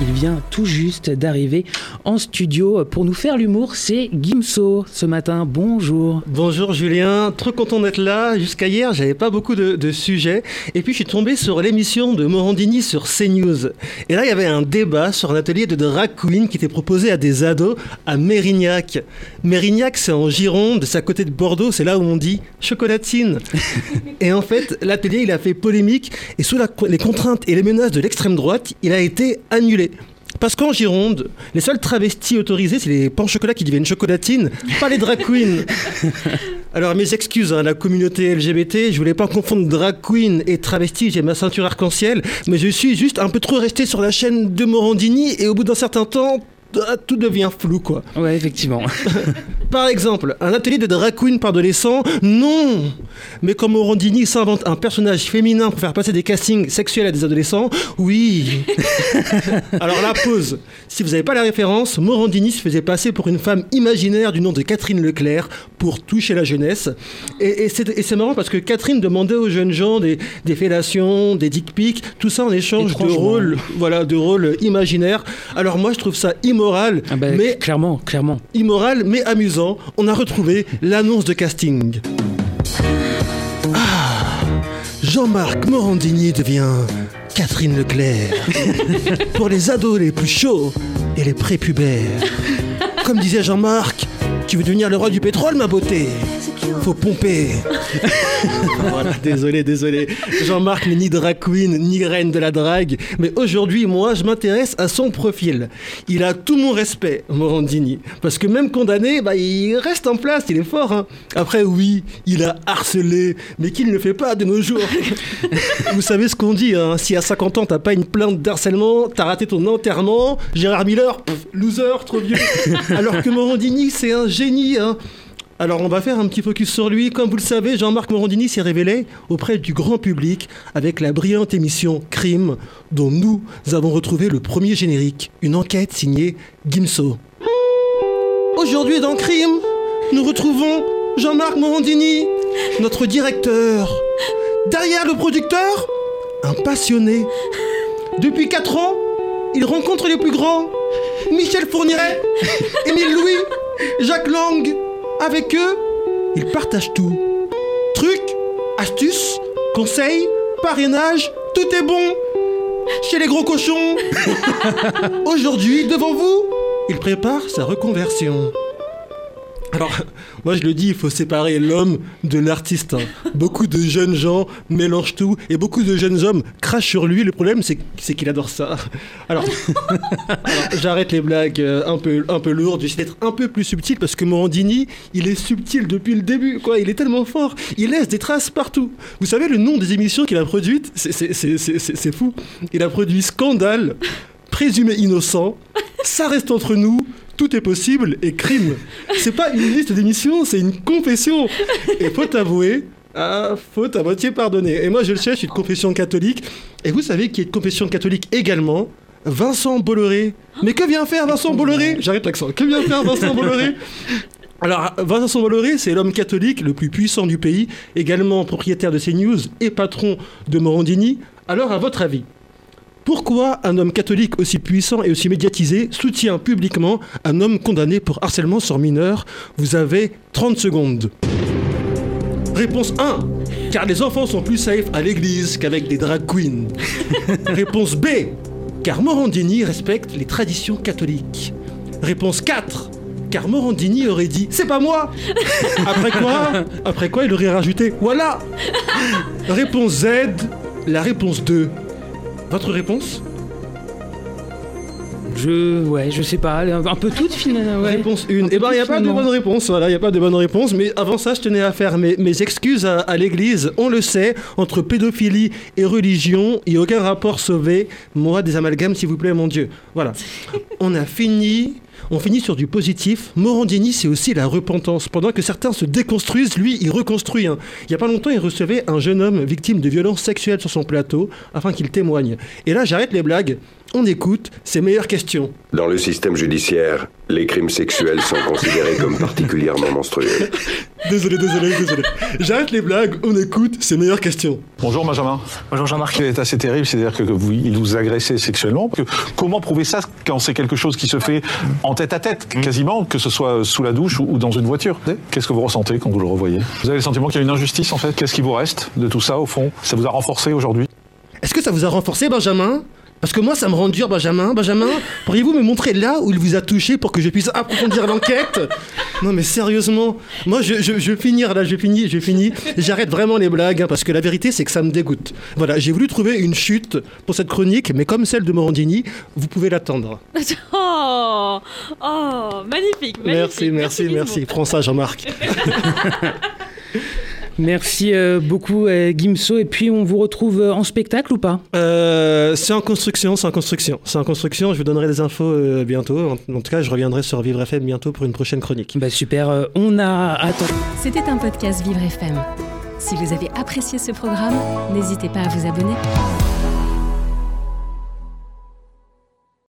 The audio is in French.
Il vient tout juste d'arriver en studio pour nous faire l'humour. C'est Gimso ce matin. Bonjour. Bonjour Julien, trop content d'être là. Jusqu'à hier, j'avais pas beaucoup de, sujets. Et puis je suis tombé sur l'émission de Morandini sur CNews. Et là, il y avait un débat sur un atelier de drag queen qui était proposé à des ados à Mérignac. Mérignac, c'est en Gironde, c'est à côté de Bordeaux, c'est là où on dit chocolatine. et en fait, l'atelier, il a fait polémique et sous les contraintes et les menaces de l'extrême droite, il a été annulé. Parce qu'en Gironde, les seuls travestis autorisés, c'est les pains chocolat qui deviennent chocolatines, pas les drag queens. Alors mes excuses à hein, la communauté LGBT, je voulais pas confondre drag queen et travesti, j'ai ma ceinture arc-en-ciel, mais je suis juste un peu trop resté sur la chaîne de Morandini et au bout d'un certain temps, tout devient flou, quoi. Ouais, effectivement. Par exemple, un atelier de drag queen par adolescent, non Mais comme Morandini s'invente un personnage féminin pour faire passer des castings sexuels à des adolescents, oui Alors la pause. Si vous n'avez pas la référence, Morandini se faisait passer pour une femme imaginaire du nom de Catherine Leclerc pour toucher la jeunesse. Et, c'est marrant parce que Catherine demandait aux jeunes gens des, des fellations, des dick pics, tout ça en échange de rôles, voilà, de rôles imaginaires. Alors moi, je trouve ça immoral, ah bah, mais clairement, clairement. Immoral mais amusant. On a retrouvé l'annonce de casting. Ah, Jean-Marc Morandini devient Catherine Leclerc pour les ados les plus chauds et les prépubères. Comme disait Jean-Marc, tu veux devenir le roi du pétrole, ma beauté? Faut pomper. désolé, désolé. Jean-Marc n'est ni drag queen, ni reine de la drague. Mais aujourd'hui, moi, je m'intéresse à son profil. Il a tout mon respect, Morandini. Parce que même condamné, bah, il reste en place, il est fort. Hein. Après, oui, il a harcelé, mais qu'il ne le fait pas de nos jours. Vous savez ce qu'on dit, hein. si à 50 ans, t'as pas une plainte d'harcèlement, t'as raté ton enterrement, Gérard Miller, loser, trop vieux. Alors que Morandini, c'est un génie. Hein. Alors on va faire un petit focus sur lui. Comme vous le savez, Jean-Marc Morandini s'est révélé auprès du grand public avec la brillante émission Crime dont nous avons retrouvé le premier générique, une enquête signée Gimso. Aujourd'hui dans Crime, nous retrouvons Jean-Marc Morandini, notre directeur. Derrière le producteur, un passionné. Depuis 4 ans, il rencontre les plus grands. Michel Fourniret, Émile Louis, Jacques Lang, avec eux, ils partagent tout. Trucs, astuces, conseils, parrainage, tout est bon chez les gros cochons. Aujourd'hui, devant vous, il prépare sa reconversion. Alors, moi je le dis, il faut séparer l'homme de l'artiste. Hein. Beaucoup de jeunes gens mélangent tout et beaucoup de jeunes hommes crachent sur lui. Le problème, c'est qu'il adore ça. Alors, j'arrête les blagues euh, un peu, un peu lourdes. J'essaie d'être un peu plus subtil parce que Morandini, il est subtil depuis le début. Il est tellement fort. Il laisse des traces partout. Vous savez le nom des émissions qu'il a produites C'est fou. Il a produit Scandale, Présumé innocent, Ça reste entre nous tout est possible et crime. C'est pas une liste d'émissions, c'est une confession. Et faut avouer, ah, faute à moitié pardonner. Et moi, je le sais, je suis confession catholique. Et vous savez qui est de confession catholique également Vincent Bolloré. Mais que vient faire Vincent Bolloré? J'arrête l'accent. Que vient faire Vincent Bolloré? Alors, Vincent Bolloré, c'est l'homme catholique le plus puissant du pays, également propriétaire de CNews et patron de Morandini. Alors, à votre avis, pourquoi un homme catholique aussi puissant et aussi médiatisé soutient publiquement un homme condamné pour harcèlement sur mineur? Vous avez 30 secondes. Réponse 1. Car les enfants sont plus safe à l'église qu'avec des drag queens. Réponse B. Car Morandini respecte les traditions catholiques. Réponse 4. Car Morandini aurait dit C'est pas moi Après quoi Après quoi il aurait rajouté Voilà Réponse Z. La réponse 2. Votre réponse je, ouais, je sais pas, un peu toute finalement. Réponse 1. Eh ben, il n'y a pas de bonne réponse. Voilà, il n'y a pas de bonne réponse. Mais avant ça, je tenais à faire mes, mes excuses à, l'église. On le sait, entre pédophilie et religion, il n'y a aucun rapport sauvé. Moi, des amalgames, s'il vous plaît, mon Dieu. Voilà. On a fini on finit sur du positif. Morandini, c'est aussi la repentance. Pendant que certains se déconstruisent, lui, il reconstruit. Hein. Il n'y a pas longtemps, il recevait un jeune homme victime de violences sexuelles sur son plateau afin qu'il témoigne. Et là, j'arrête les blagues. On écoute ses meilleures questions. Dans le système judiciaire, les crimes sexuels sont considérés comme particulièrement monstrueux. Désolé, désolé, désolé. J'arrête les blagues, on écoute ces meilleures questions. Bonjour Benjamin. Bonjour Jean-Marc. Ce qui est assez terrible, c'est-à-dire que vous, il vous agressait sexuellement. Que- comment prouver ça quand c'est quelque chose qui se fait en tête à tête, quasiment, que ce soit sous la douche ou, ou dans une voiture? Qu'est-ce que vous ressentez quand vous le revoyez? Vous avez le sentiment qu'il y a une injustice en fait? Qu'est-ce qui vous reste de tout ça au fond? Ça vous a renforcé aujourd'hui? Est-ce que ça vous a renforcé, Benjamin? Parce que moi, ça me rend dur, Benjamin. Benjamin, pourriez-vous me montrer là où il vous a touché pour que je puisse approfondir l'enquête? Non, mais sérieusement, moi, je, je, je vais finir là, je finis, je finis. J'arrête vraiment les blagues, hein, parce que la vérité, c'est que ça me dégoûte. Voilà, j'ai voulu trouver une chute pour cette chronique, mais comme celle de Morandini, vous pouvez l'attendre. Oh, oh, magnifique, magnifique. Merci, merci, Gizmo. merci. Prends ça, Jean-Marc. Merci euh, beaucoup euh, Gimso et puis on vous retrouve euh, en spectacle ou pas? Euh, c'est en construction, c'est en construction. C'est en construction, je vous donnerai des infos euh, bientôt. En, en tout cas, je reviendrai sur Vivre FM bientôt pour une prochaine chronique. Bah super, euh, on a attendu. C'était un podcast Vivre FM. Si vous avez apprécié ce programme, n'hésitez pas à vous abonner.